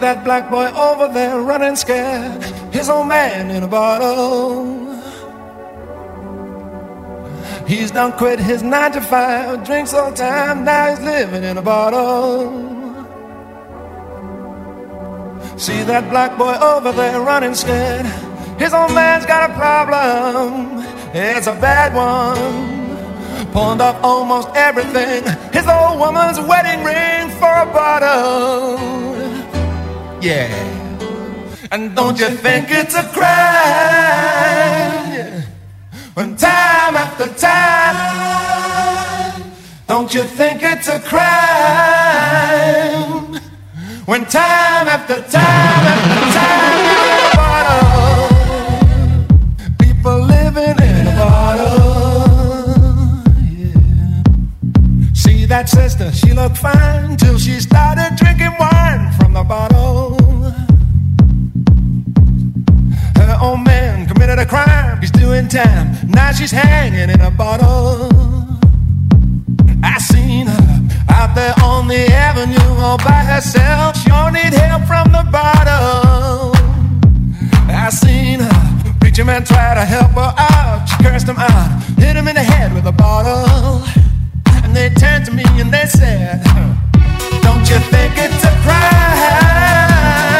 That black boy over there running scared. His old man in a bottle. He's done quit his nine to five, drinks all the time, now he's living in a bottle. See that black boy over there running scared. His old man's got a problem, it's a bad one. Pawned off almost everything, his old woman's wedding ring for a bottle. Yeah. And don't you think it's a crime? When time after time, don't you think it's a crime? When time after time after time, that sister, she looked fine till she started drinking wine from the bottle. Her old man committed a crime, he's doing time. Now she's hanging in a bottle. I seen her out there on the avenue all by herself. She don't need help from the bottle. I seen her preacher man try to help her out. She cursed him out, hit him in the head with a bottle. And they turned to me and they said, Don't you think it's a crime?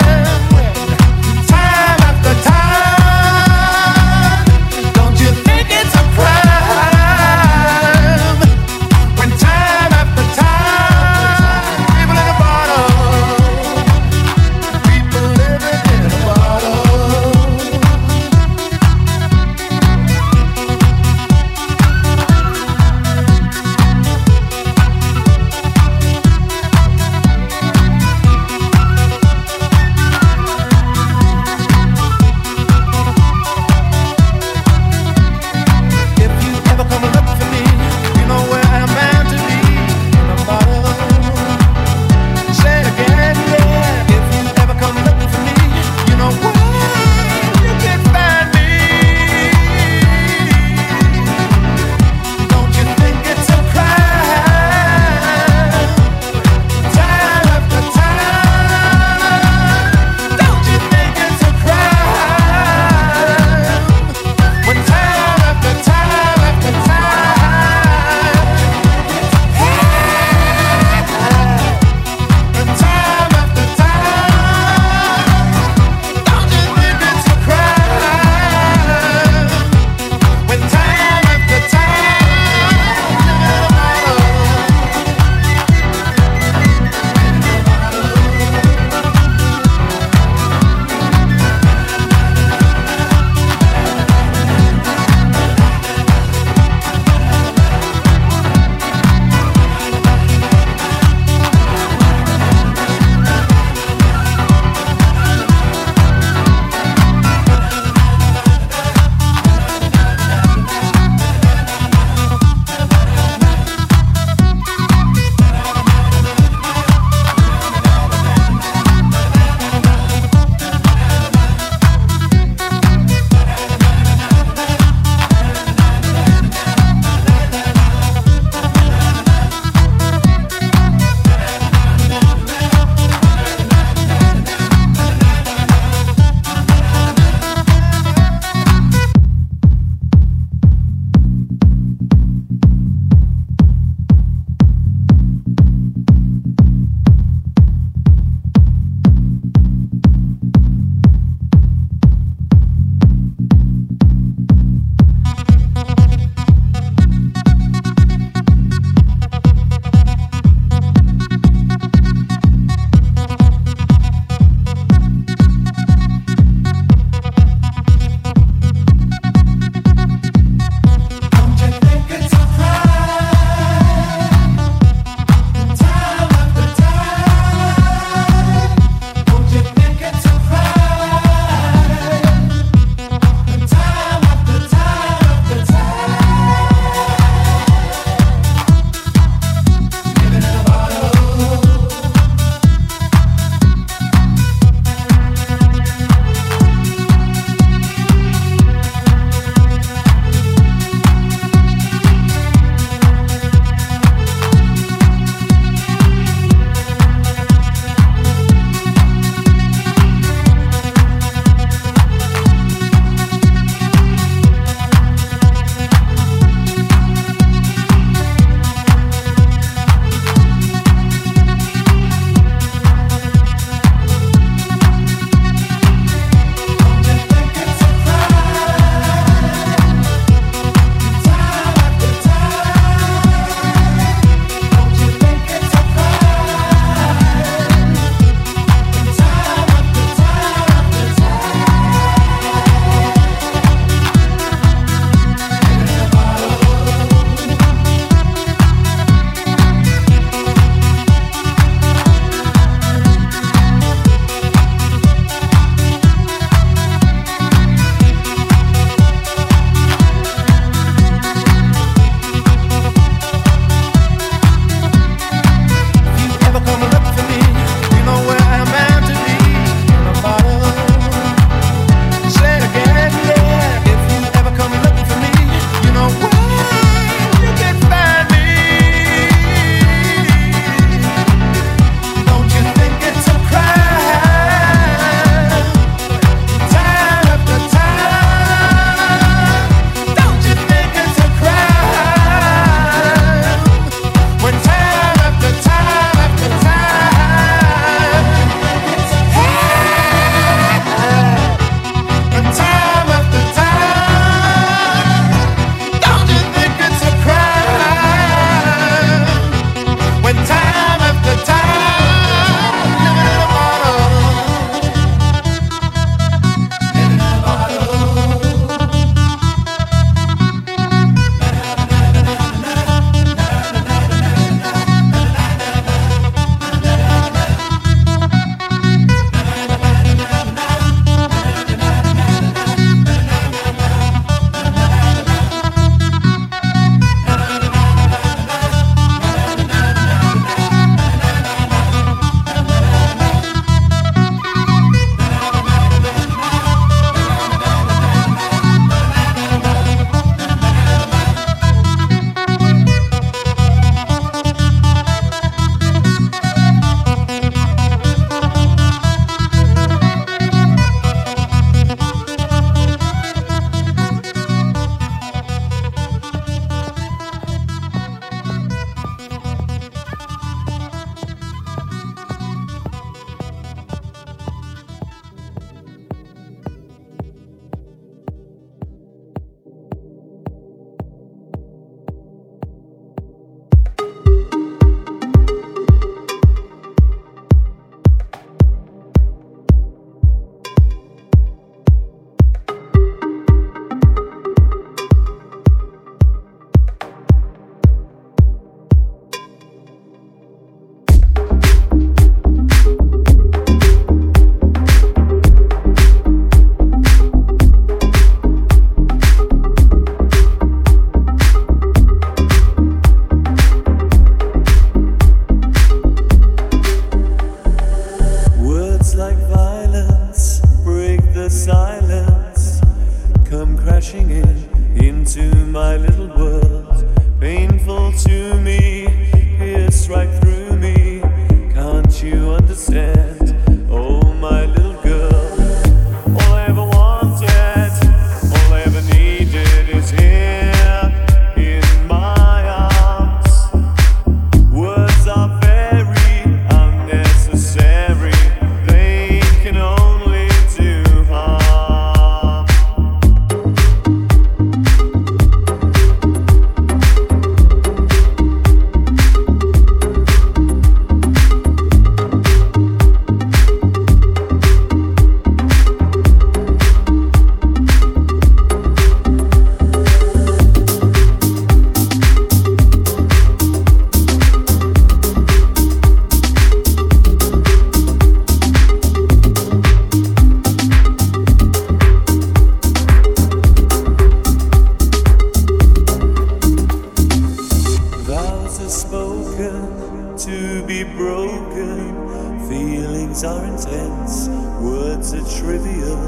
Vows are spoken to be broken. Feelings are intense, words are trivial.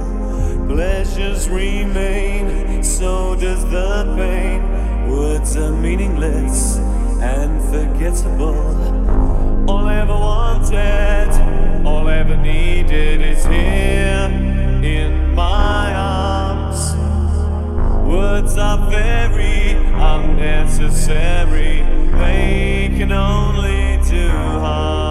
Pleasures remain, so does the pain. Words are meaningless and forgettable. All I ever wanted, all I ever needed is here in my arms. Words are very unnecessary they can only do harm.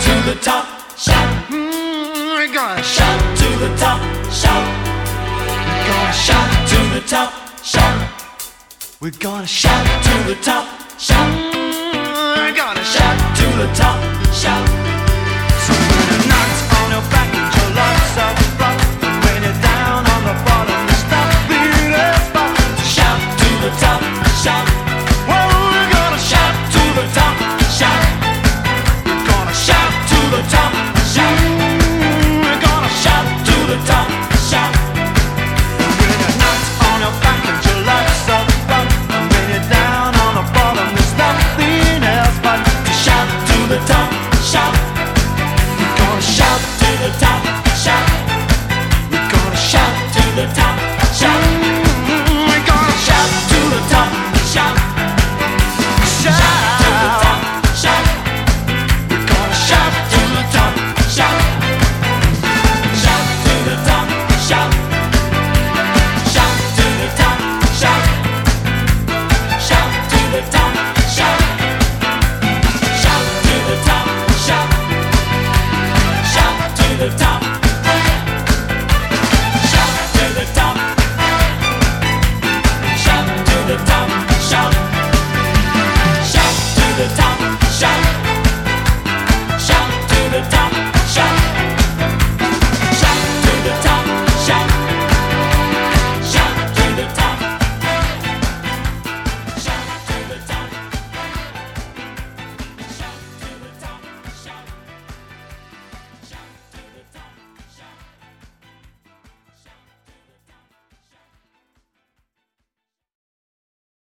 to the top, shout. Mm, we're gonna shout to the top, shout. We're gonna shout to the top, shout. We're gonna shout to the top, shout. Mm, we're gonna shout to the top, shout.